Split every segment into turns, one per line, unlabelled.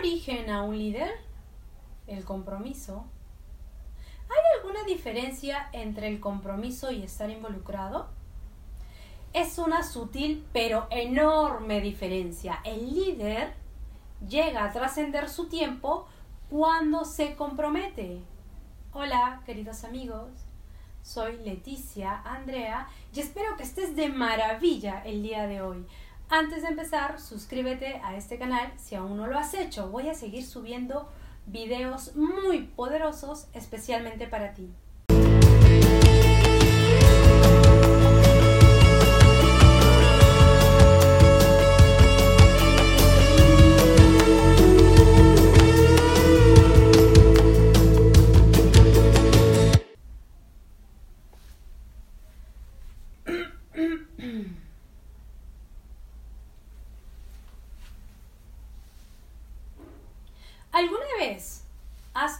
origen a un líder? El compromiso. ¿Hay alguna diferencia entre el compromiso y estar involucrado? Es una sutil pero enorme diferencia. El líder llega a trascender su tiempo cuando se compromete. Hola, queridos amigos. Soy Leticia Andrea y espero que estés de maravilla el día de hoy. Antes de empezar, suscríbete a este canal si aún no lo has hecho. Voy a seguir subiendo videos muy poderosos especialmente para ti.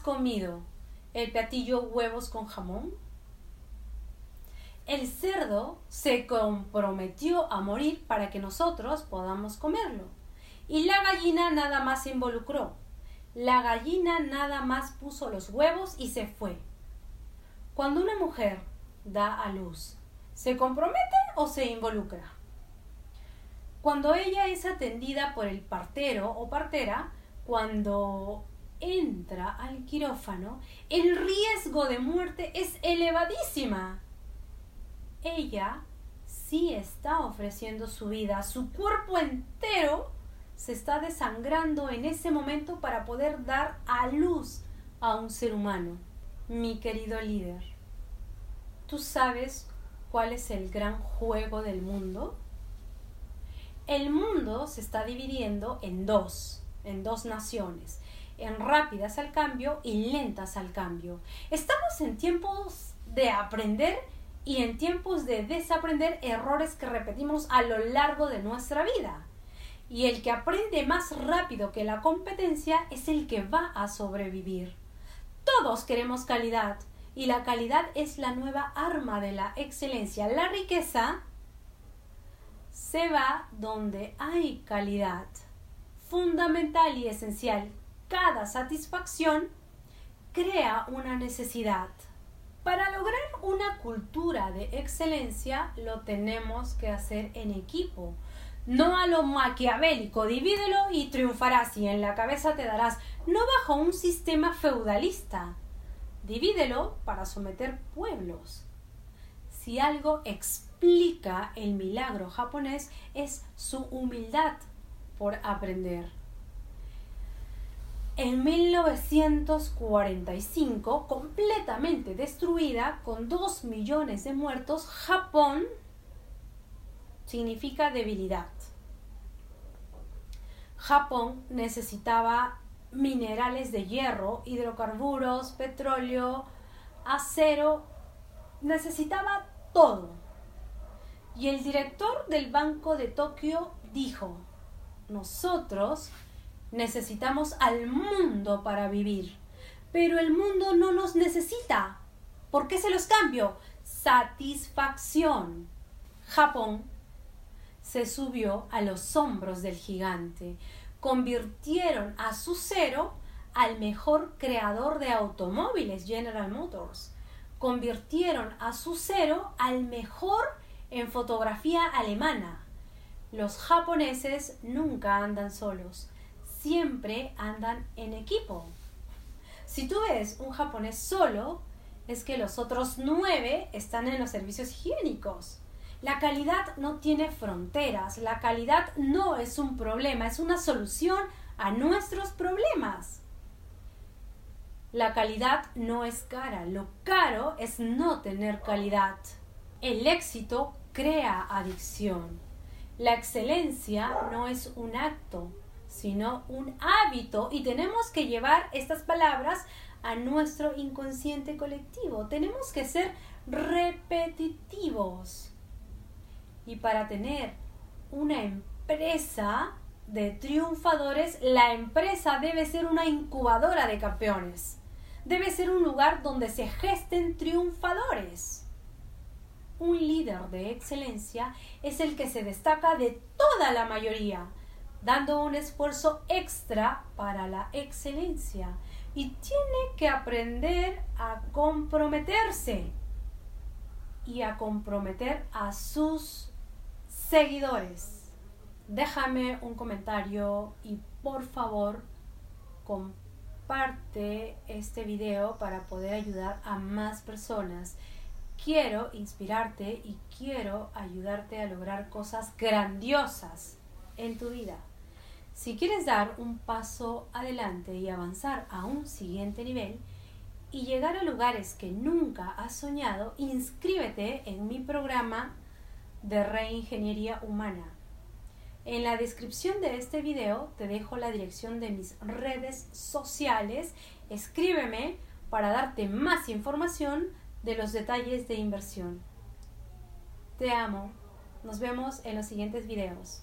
Comido el platillo huevos con jamón? El cerdo se comprometió a morir para que nosotros podamos comerlo. Y la gallina nada más se involucró. La gallina nada más puso los huevos y se fue. Cuando una mujer da a luz, ¿se compromete o se involucra? Cuando ella es atendida por el partero o partera, cuando entra al quirófano, el riesgo de muerte es elevadísima. Ella sí está ofreciendo su vida, su cuerpo entero se está desangrando en ese momento para poder dar a luz a un ser humano. Mi querido líder, ¿tú sabes cuál es el gran juego del mundo? El mundo se está dividiendo en dos en dos naciones, en rápidas al cambio y lentas al cambio. Estamos en tiempos de aprender y en tiempos de desaprender errores que repetimos a lo largo de nuestra vida. Y el que aprende más rápido que la competencia es el que va a sobrevivir. Todos queremos calidad y la calidad es la nueva arma de la excelencia. La riqueza se va donde hay calidad fundamental y esencial. Cada satisfacción crea una necesidad. Para lograr una cultura de excelencia lo tenemos que hacer en equipo. No a lo maquiavélico, divídelo y triunfarás y en la cabeza te darás, no bajo un sistema feudalista. Divídelo para someter pueblos. Si algo explica el milagro japonés es su humildad por aprender. En 1945, completamente destruida, con 2 millones de muertos, Japón significa debilidad. Japón necesitaba minerales de hierro, hidrocarburos, petróleo, acero, necesitaba todo. Y el director del Banco de Tokio dijo, nosotros necesitamos al mundo para vivir, pero el mundo no nos necesita. ¿Por qué se los cambio? Satisfacción. Japón se subió a los hombros del gigante. Convirtieron a su cero al mejor creador de automóviles, General Motors. Convirtieron a su cero al mejor en fotografía alemana, los japoneses nunca andan solos, siempre andan en equipo. Si tú ves un japonés solo, es que los otros nueve están en los servicios higiénicos. La calidad no tiene fronteras, la calidad no es un problema, es una solución a nuestros problemas. La calidad no es cara, lo caro es no tener calidad. El éxito crea adicción. La excelencia no es un acto, sino un hábito y tenemos que llevar estas palabras a nuestro inconsciente colectivo. Tenemos que ser repetitivos. Y para tener una empresa de triunfadores, la empresa debe ser una incubadora de campeones. Debe ser un lugar donde se gesten triunfadores un líder de excelencia es el que se destaca de toda la mayoría. Dando un esfuerzo extra para la excelencia y tiene que aprender a comprometerse y a comprometer a sus seguidores. Déjame un comentario y por favor comparte este video para poder ayudar a más personas. Quiero inspirarte y quiero ayudarte a lograr cosas grandiosas en tu vida. Si quieres dar un paso adelante y avanzar a un siguiente nivel y llegar a lugares que nunca has soñado, inscríbete en mi programa de reingeniería humana. En la descripción de este video te dejo la dirección de mis redes sociales. Escríbeme para darte más información de los detalles de inversión. Te amo. Nos vemos en los siguientes videos.